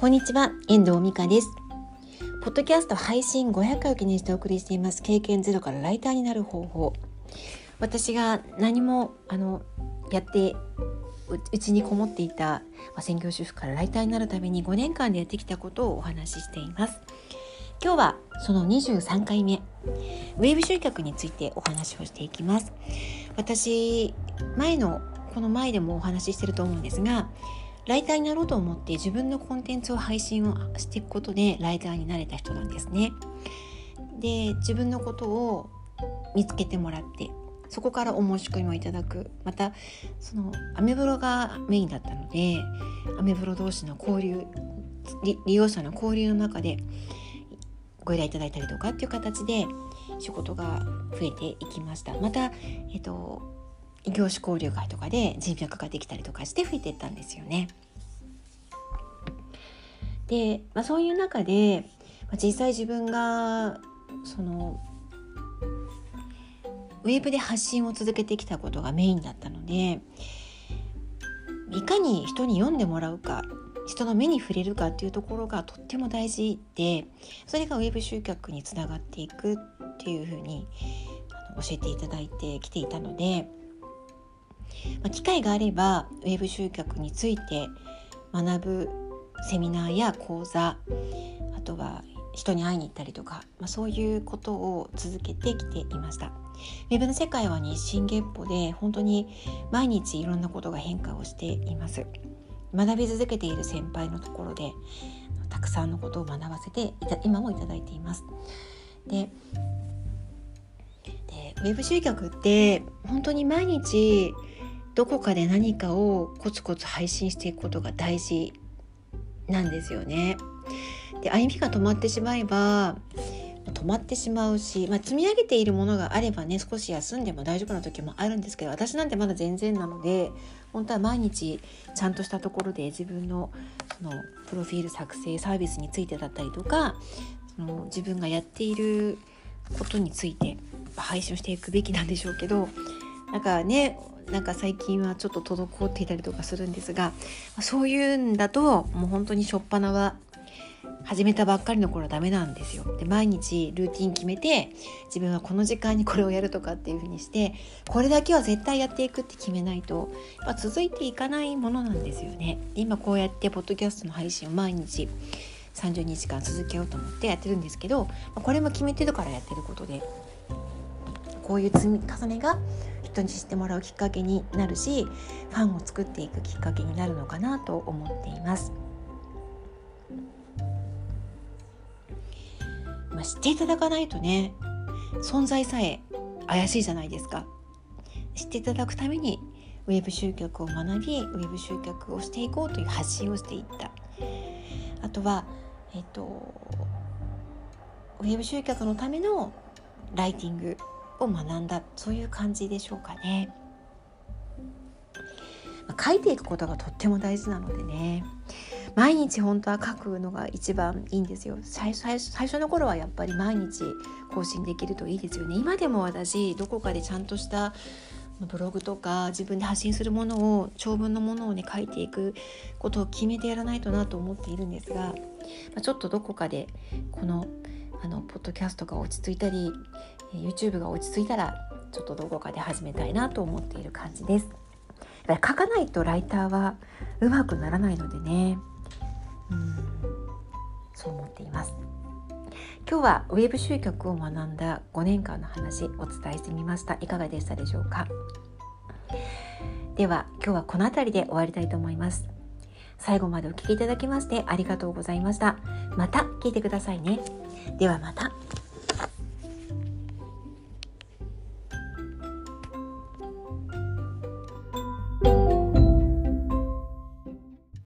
こんにちは、遠藤美香です。ポッドキャスト配信500回を記念してお送りしています経験ゼロからライターになる方法。私が何もあのやってうちにこもっていた、ま、専業主婦からライターになるために5年間でやってきたことをお話ししています。今日はその23回目、ウェブ集客についてお話をしていきます。私、前の、この前でもお話ししてると思うんですが、ライターになろうと思って自分のコンテンツを配信をしていくことでライターになれた人なんですね。で自分のことを見つけてもらってそこからお申し込みをいただくまたそのアメブロがメインだったのでアメブロ同士の交流利用者の交流の中でご依頼いただいたりとかっていう形で仕事が増えていきましたまた、えっと、異業種交流会とかで人脈ができたりとかして増えていったんですよね。で、まあ、そういう中で、まあ、実際自分がそのウェブで発信を続けてきたことがメインだったのでいかに人に読んでもらうか人の目に触れるかっていうところがとっても大事でそれがウェブ集客につながっていくっていうふうに教えていただいてきていたのでまあ、機会があればウェブ集客について学ぶセミナーや講座あとは人に会いに行ったりとか、まあ、そういうことを続けてきていました。ウェブの世界は日進月歩で本当に毎日いろんなことが変化をしています。学び続けている先輩のところでたくさんのことを学ばせて今もいただいています。ででウェブ集客って本当に毎日どこかで何かをコツコツ配信していくことが大事なんですよね。で歩みが止まってしまえば止まってしまうし、まあ、積み上げているものがあればね少し休んでも大丈夫な時もあるんですけど私なんてまだ全然なので本当は毎日ちゃんとしたところで自分のそのプロフィール作成サービスについてだったりとかその自分がやっていることについて配信をしていくべきなんでしょうけどなんかねなんか最近はちょっと滞っていたりとかするんですがそういうんだともう本当に初っ端は始めたばっかりの頃はダメなんですよ。で毎日ルーティン決めて自分はこの時間にこれをやるとかっていう風にしてこれだけは絶対やっていくって決めないとやっぱ続いていかないものなんですよね。で今こうやってポッドキャストの配信を毎日30日間続けようと思ってやってるんですけどこれも決めてるからやってることでこういう積み重ねが人に知ってもらうきっかけになるしファンを作っていくきっかけになるのかなと思っています。まあ、知っていただかないとね存在さえ怪しいじゃないですか。知っていただくためにウェブ集客を学びウェブ集客をしていこうという発信をしていったあとはえっとウェブ集客のためのライティングを学んだそういう感じでしょうかね。書いていくことがとっても大事なのでね。毎日本当は書くのが一番いいんですよ。最最初の頃はやっぱり毎日更新できるといいですよね。今でも私どこかでちゃんとしたブログとか自分で発信するものを長文のものをね書いていくことを決めてやらないとなと思っているんですが、まあ、ちょっとどこかでこのあのポッドキャストが落ち着いたり YouTube が落ち着いたらちょっとどこかで始めたいなと思っている感じです。やっぱり書かないとライターはうまくならないのでね。うん。そう思っています。今日はウェブ集客を学んだ5年間の話お伝えしてみました。いかがでしたでしょうか？では今日はこの辺りで終わりたいと思います。最後までお聴きいただきましてありがとうございました。また聞いてくださいね。ではまた。